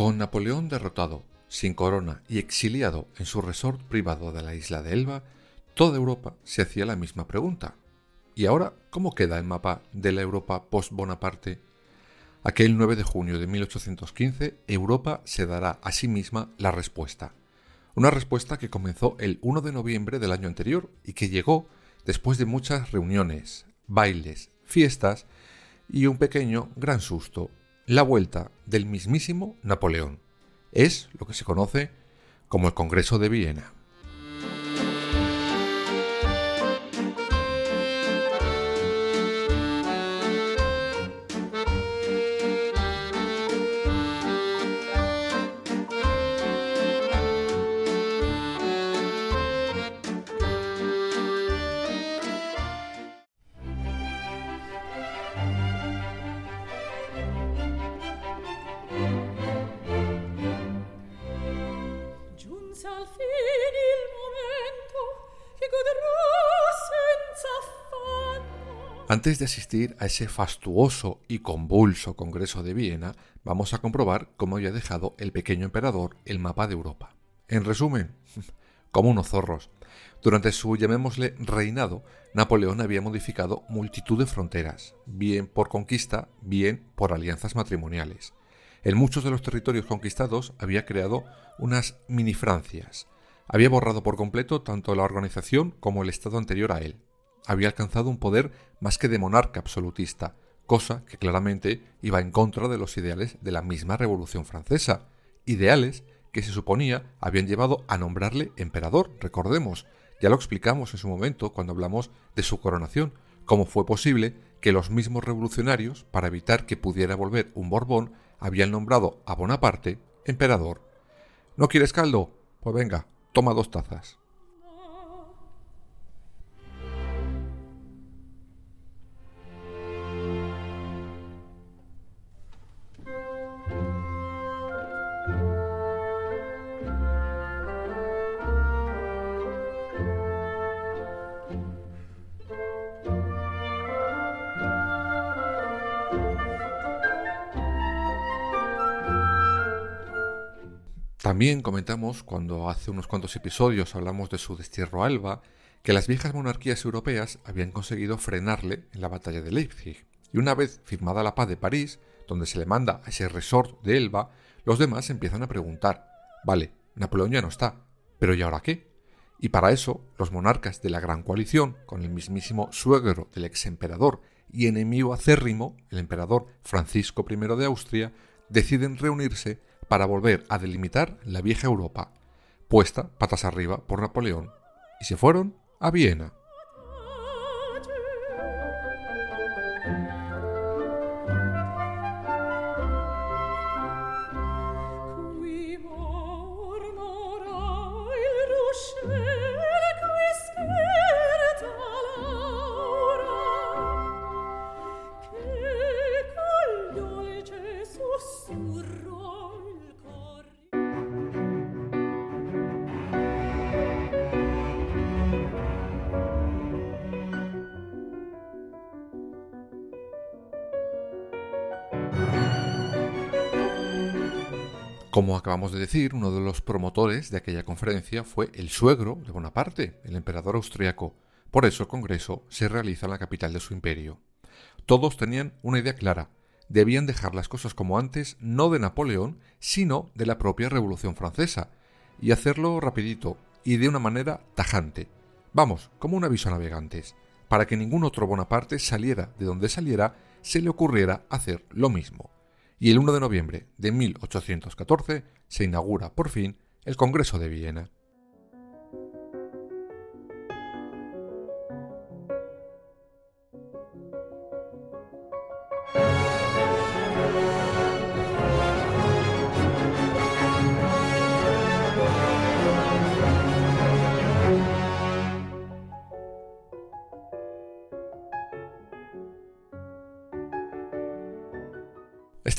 Con Napoleón derrotado, sin corona y exiliado en su resort privado de la isla de Elba, toda Europa se hacía la misma pregunta. ¿Y ahora cómo queda el mapa de la Europa post-Bonaparte? Aquel 9 de junio de 1815, Europa se dará a sí misma la respuesta. Una respuesta que comenzó el 1 de noviembre del año anterior y que llegó después de muchas reuniones, bailes, fiestas y un pequeño gran susto la vuelta del mismísimo Napoleón. Es lo que se conoce como el Congreso de Viena. Antes de asistir a ese fastuoso y convulso Congreso de Viena, vamos a comprobar cómo había dejado el pequeño emperador el mapa de Europa. En resumen, como unos zorros. Durante su, llamémosle, reinado, Napoleón había modificado multitud de fronteras, bien por conquista, bien por alianzas matrimoniales. En muchos de los territorios conquistados había creado unas mini Francias. Había borrado por completo tanto la organización como el Estado anterior a él, había alcanzado un poder más que de monarca absolutista, cosa que claramente iba en contra de los ideales de la misma Revolución Francesa, ideales que se suponía habían llevado a nombrarle emperador, recordemos, ya lo explicamos en su momento cuando hablamos de su coronación, cómo fue posible que los mismos revolucionarios, para evitar que pudiera volver un Borbón, habían nombrado a Bonaparte emperador. ¿No quieres caldo? Pues venga, toma dos tazas. También comentamos, cuando hace unos cuantos episodios hablamos de su destierro a Alba, que las viejas monarquías europeas habían conseguido frenarle en la batalla de Leipzig. Y una vez firmada la paz de París, donde se le manda a ese resort de Elba, los demás empiezan a preguntar, vale, Napoleón ya no está, pero ¿y ahora qué? Y para eso, los monarcas de la Gran Coalición, con el mismísimo suegro del ex emperador y enemigo acérrimo, el emperador Francisco I de Austria, deciden reunirse para volver a delimitar la vieja Europa, puesta patas arriba por Napoleón, y se fueron a Viena. Como acabamos de decir, uno de los promotores de aquella conferencia fue el suegro de Bonaparte, el emperador austriaco. Por eso el Congreso se realiza en la capital de su imperio. Todos tenían una idea clara. Debían dejar las cosas como antes, no de Napoleón, sino de la propia Revolución Francesa, y hacerlo rapidito y de una manera tajante. Vamos, como un aviso a navegantes, para que ningún otro Bonaparte saliera de donde saliera, se le ocurriera hacer lo mismo y el 1 de noviembre de 1814 se inaugura por fin el Congreso de Viena.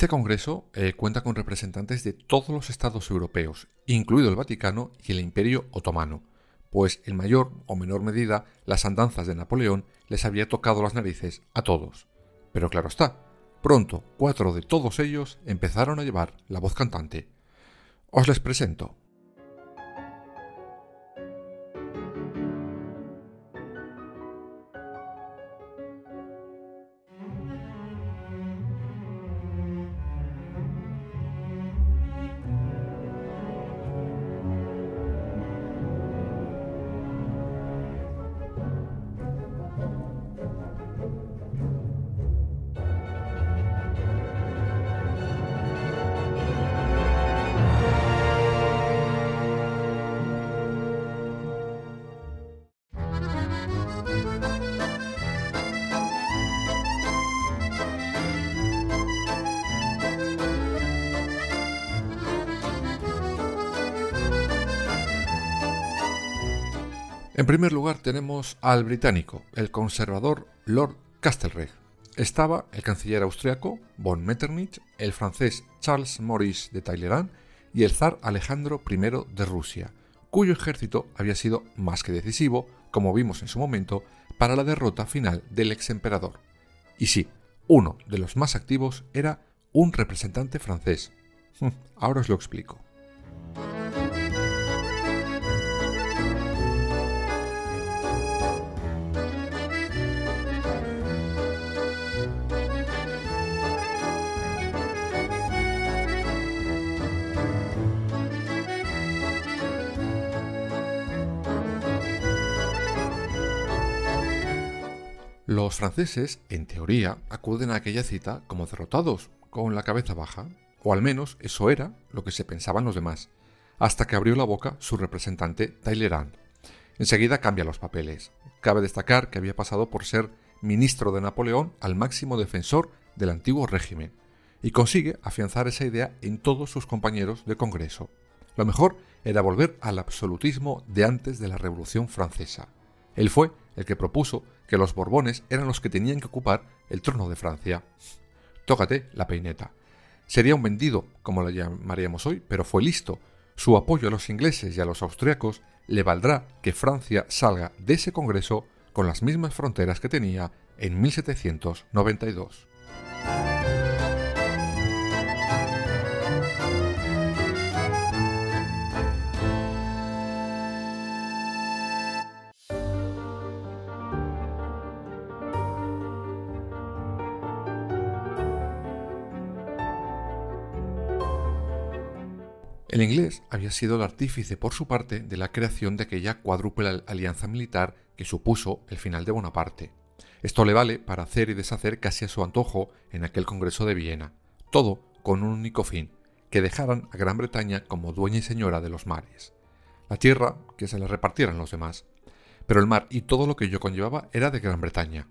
Este Congreso eh, cuenta con representantes de todos los estados europeos, incluido el Vaticano y el Imperio Otomano, pues en mayor o menor medida las andanzas de Napoleón les había tocado las narices a todos. Pero claro está, pronto cuatro de todos ellos empezaron a llevar la voz cantante. Os les presento. En primer lugar tenemos al británico, el conservador Lord Castlereagh. Estaba el canciller austriaco von Metternich, el francés Charles Maurice de Talleyrand y el zar Alejandro I de Rusia, cuyo ejército había sido más que decisivo, como vimos en su momento, para la derrota final del ex emperador. Y sí, uno de los más activos era un representante francés. Ahora os lo explico. Los franceses, en teoría, acuden a aquella cita como derrotados, con la cabeza baja, o al menos eso era lo que se pensaban los demás, hasta que abrió la boca su representante Talleyrand. Enseguida cambia los papeles. Cabe destacar que había pasado por ser ministro de Napoleón al máximo defensor del antiguo régimen, y consigue afianzar esa idea en todos sus compañeros de Congreso. Lo mejor era volver al absolutismo de antes de la Revolución Francesa. Él fue el que propuso que los Borbones eran los que tenían que ocupar el trono de Francia. Tócate la peineta. Sería un vendido, como lo llamaríamos hoy, pero fue listo. Su apoyo a los ingleses y a los austriacos le valdrá que Francia salga de ese Congreso con las mismas fronteras que tenía en 1792. El inglés había sido el artífice por su parte de la creación de aquella cuádruple alianza militar que supuso el final de Bonaparte. Esto le vale para hacer y deshacer casi a su antojo en aquel Congreso de Viena, todo con un único fin, que dejaran a Gran Bretaña como dueña y señora de los mares. La tierra, que se la repartieran los demás. Pero el mar y todo lo que ello conllevaba era de Gran Bretaña.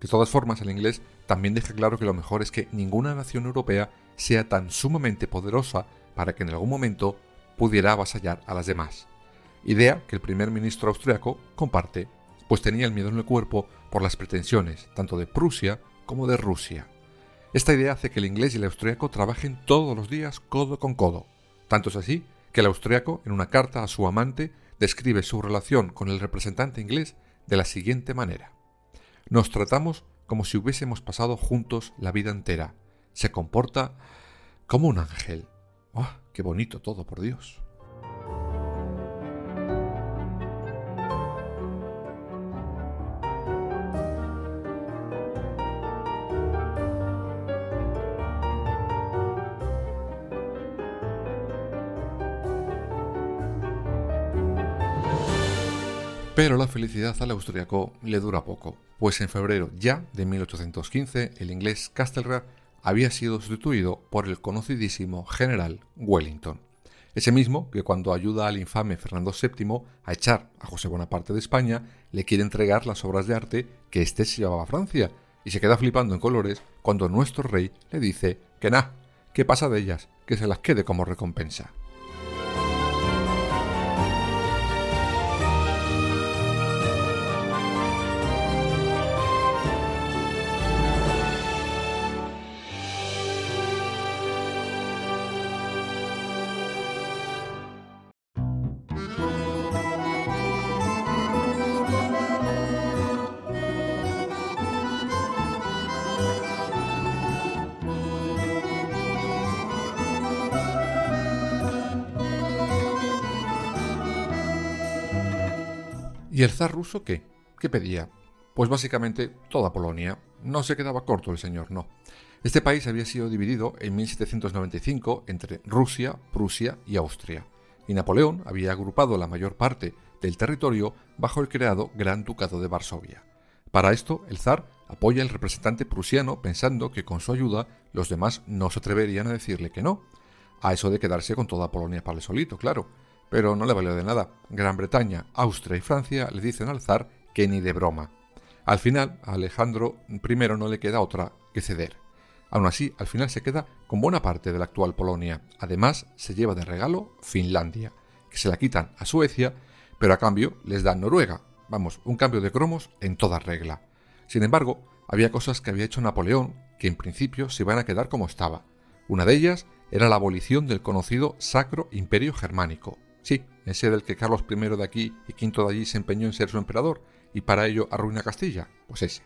De todas formas, el inglés también deja claro que lo mejor es que ninguna nación europea sea tan sumamente poderosa para que en algún momento pudiera avasallar a las demás. Idea que el primer ministro austriaco comparte, pues tenía el miedo en el cuerpo por las pretensiones tanto de Prusia como de Rusia. Esta idea hace que el inglés y el austriaco trabajen todos los días codo con codo. Tanto es así que el austriaco, en una carta a su amante, describe su relación con el representante inglés de la siguiente manera. Nos tratamos como si hubiésemos pasado juntos la vida entera. Se comporta como un ángel. ¡Oh, qué bonito todo, por Dios! Pero la felicidad al austriaco le dura poco, pues en febrero ya de 1815 el inglés Castlereagh había sido sustituido por el conocidísimo general Wellington, ese mismo que cuando ayuda al infame Fernando VII a echar a José Bonaparte de España, le quiere entregar las obras de arte que éste se llevaba a Francia, y se queda flipando en colores cuando nuestro rey le dice que nada, que pasa de ellas, que se las quede como recompensa. El zar ruso qué? ¿Qué pedía? Pues básicamente toda Polonia. No se quedaba corto el señor, no. Este país había sido dividido en 1795 entre Rusia, Prusia y Austria, y Napoleón había agrupado la mayor parte del territorio bajo el creado Gran Ducado de Varsovia. Para esto, el zar apoya al representante prusiano pensando que con su ayuda los demás no se atreverían a decirle que no. A eso de quedarse con toda Polonia para el solito, claro. Pero no le valió de nada. Gran Bretaña, Austria y Francia le dicen al zar que ni de broma. Al final, a Alejandro I no le queda otra que ceder. Aún así, al final se queda con buena parte de la actual Polonia. Además, se lleva de regalo Finlandia, que se la quitan a Suecia, pero a cambio les dan Noruega. Vamos, un cambio de cromos en toda regla. Sin embargo, había cosas que había hecho Napoleón que en principio se iban a quedar como estaba. Una de ellas era la abolición del conocido Sacro Imperio Germánico. Sí, ese del que Carlos I de aquí y V de allí se empeñó en ser su emperador y para ello arruina Castilla. Pues ese.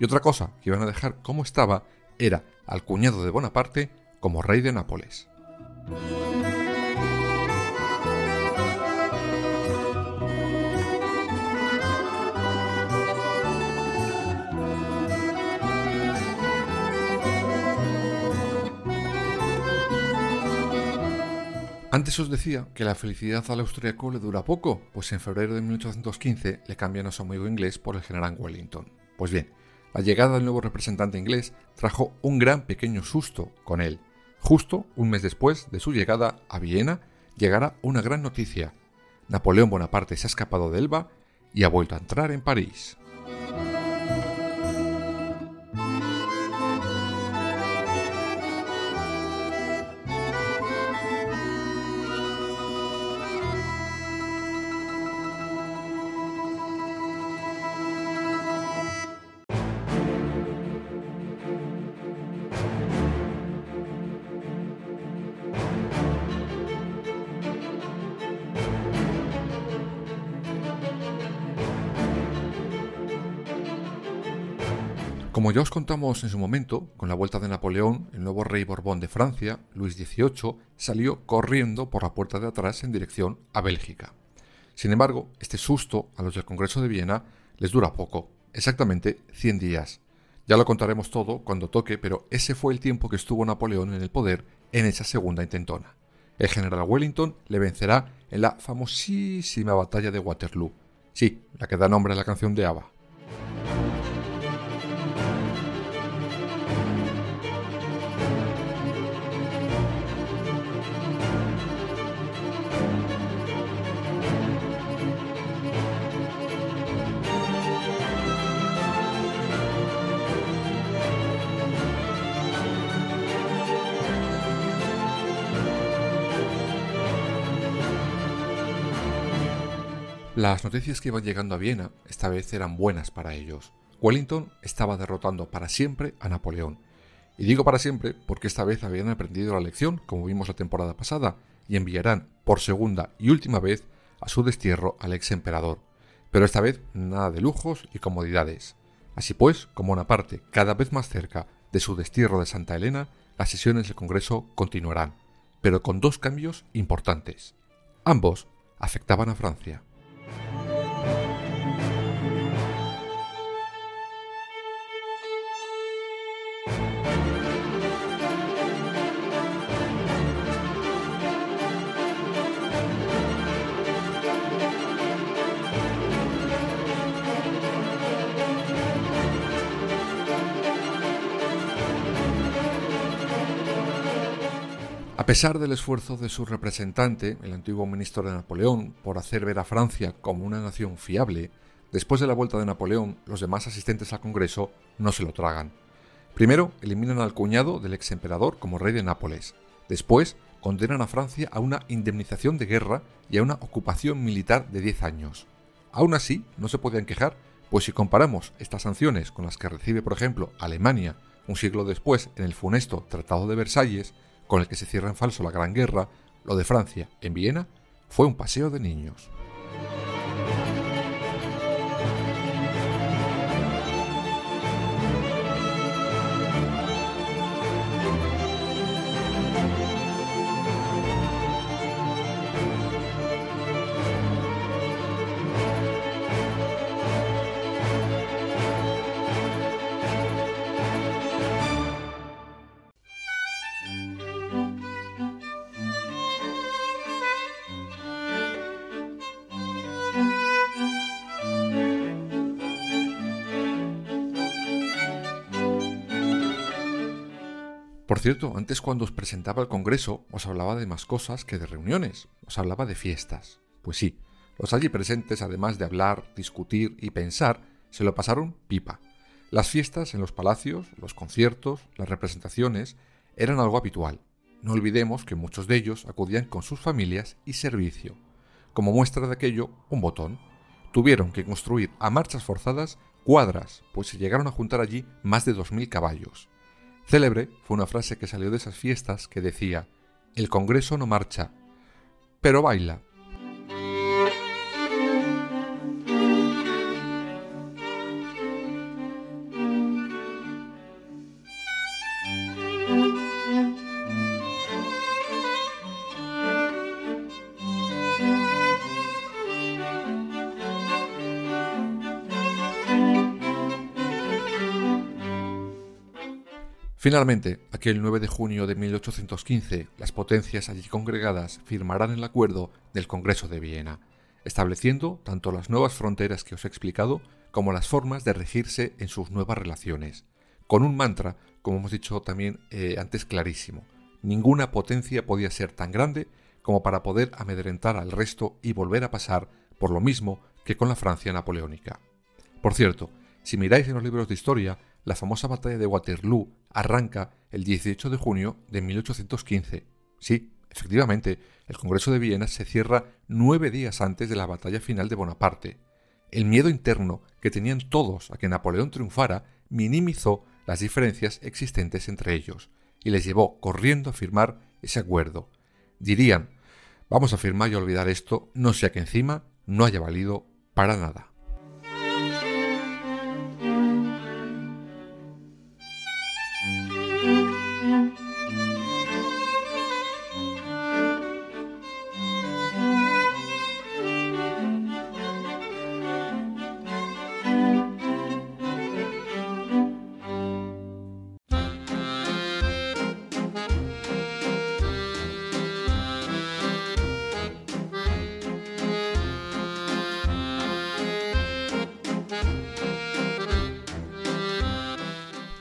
Y otra cosa que iban a dejar como estaba era al cuñado de Bonaparte como rey de Nápoles. Antes os decía que la felicidad al austriaco le dura poco, pues en febrero de 1815 le cambian a su amigo inglés por el general Wellington. Pues bien, la llegada del nuevo representante inglés trajo un gran pequeño susto con él. Justo un mes después de su llegada a Viena, llegará una gran noticia. Napoleón Bonaparte se ha escapado de Elba y ha vuelto a entrar en París. Como ya os contamos en su momento, con la vuelta de Napoleón, el nuevo rey Borbón de Francia, Luis XVIII, salió corriendo por la puerta de atrás en dirección a Bélgica. Sin embargo, este susto a los del Congreso de Viena les dura poco, exactamente 100 días. Ya lo contaremos todo cuando toque, pero ese fue el tiempo que estuvo Napoleón en el poder en esa segunda intentona. El general Wellington le vencerá en la famosísima batalla de Waterloo. Sí, la que da nombre a la canción de ABBA. Las noticias que iban llegando a Viena esta vez eran buenas para ellos. Wellington estaba derrotando para siempre a Napoleón. Y digo para siempre porque esta vez habían aprendido la lección, como vimos la temporada pasada, y enviarán por segunda y última vez a su destierro al ex emperador. Pero esta vez nada de lujos y comodidades. Así pues, como una parte cada vez más cerca de su destierro de Santa Elena, las sesiones del Congreso continuarán, pero con dos cambios importantes. Ambos afectaban a Francia. A pesar del esfuerzo de su representante, el antiguo ministro de Napoleón, por hacer ver a Francia como una nación fiable, después de la vuelta de Napoleón, los demás asistentes al Congreso no se lo tragan. Primero, eliminan al cuñado del ex emperador como rey de Nápoles. Después, condenan a Francia a una indemnización de guerra y a una ocupación militar de 10 años. Aún así, no se podían quejar, pues si comparamos estas sanciones con las que recibe, por ejemplo, Alemania un siglo después en el funesto Tratado de Versalles, con el que se cierra en falso la Gran Guerra, lo de Francia en Viena fue un paseo de niños. Cierto, antes cuando os presentaba el Congreso os hablaba de más cosas que de reuniones, os hablaba de fiestas. Pues sí, los allí presentes, además de hablar, discutir y pensar, se lo pasaron pipa. Las fiestas en los palacios, los conciertos, las representaciones, eran algo habitual. No olvidemos que muchos de ellos acudían con sus familias y servicio. Como muestra de aquello, un botón. Tuvieron que construir a marchas forzadas cuadras, pues se llegaron a juntar allí más de 2.000 caballos. Célebre fue una frase que salió de esas fiestas que decía, el Congreso no marcha, pero baila. Finalmente, aquel 9 de junio de 1815, las potencias allí congregadas firmarán el acuerdo del Congreso de Viena, estableciendo tanto las nuevas fronteras que os he explicado como las formas de regirse en sus nuevas relaciones, con un mantra, como hemos dicho también eh, antes clarísimo, ninguna potencia podía ser tan grande como para poder amedrentar al resto y volver a pasar por lo mismo que con la Francia napoleónica. Por cierto, si miráis en los libros de historia, la famosa batalla de Waterloo arranca el 18 de junio de 1815. Sí, efectivamente, el Congreso de Viena se cierra nueve días antes de la batalla final de Bonaparte. El miedo interno que tenían todos a que Napoleón triunfara minimizó las diferencias existentes entre ellos y les llevó corriendo a firmar ese acuerdo. Dirían, vamos a firmar y olvidar esto, no sea que encima no haya valido para nada.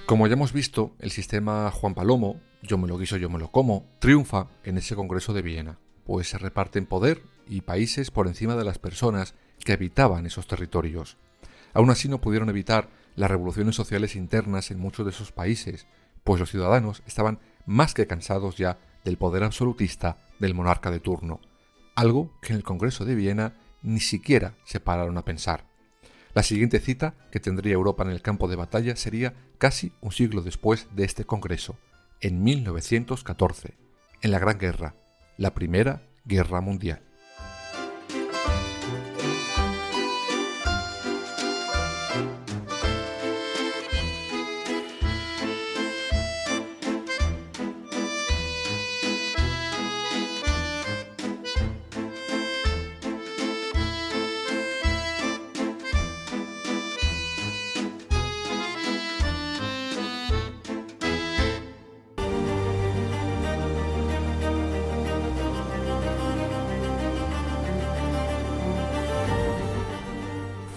Como ya hemos visto, el sistema Juan Palomo, yo me lo guiso, yo me lo como, triunfa en ese Congreso de Viena, pues se reparten poder y países por encima de las personas que habitaban esos territorios. Aún así no pudieron evitar las revoluciones sociales internas en muchos de esos países, pues los ciudadanos estaban más que cansados ya del poder absolutista del monarca de turno, algo que en el Congreso de Viena ni siquiera se pararon a pensar. La siguiente cita que tendría Europa en el campo de batalla sería casi un siglo después de este Congreso, en 1914, en la Gran Guerra, la Primera Guerra Mundial.